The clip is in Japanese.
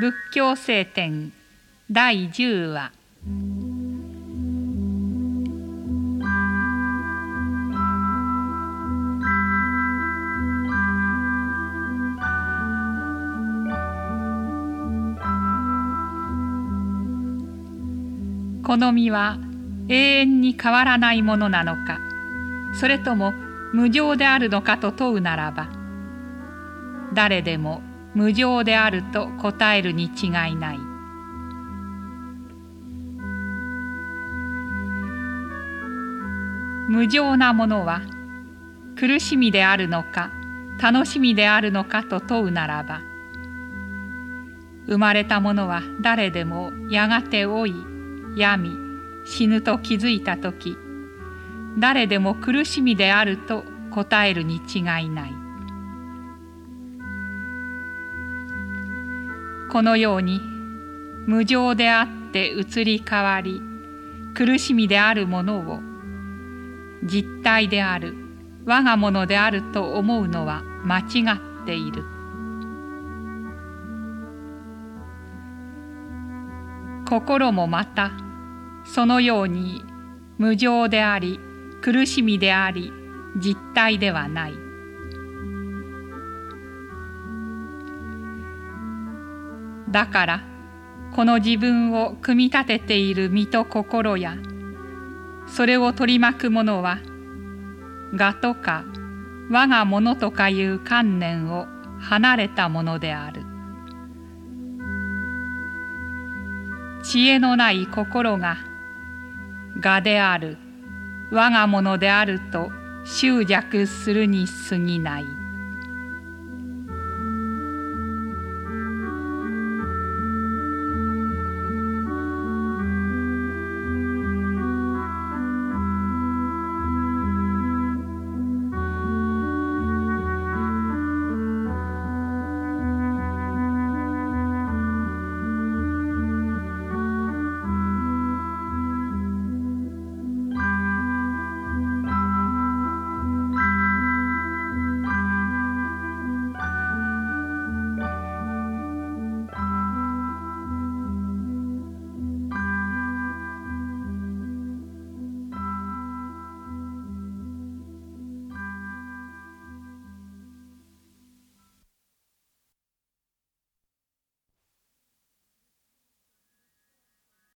仏教聖典第10話。この身は永遠に変わらないものなのかそれとも無常であるのかと問うならば誰でも無常であると答えるに違いない。無常なものは苦しみであるのか楽しみであるのかと問うならば生まれたものは誰でもやがて老い病み死ぬと気づいた時誰でも苦しみであると答えるに違いない。このように無常であって移り変わり苦しみであるものを実体である我がものであると思うのは間違っている。心もまたそのように無常であり苦しみであり実体ではない。だからこの自分を組み立てている身と心やそれを取り巻くものは我とか我がものとかいう観念を離れたものである知恵のない心が我である我がものであると執着するに過ぎない。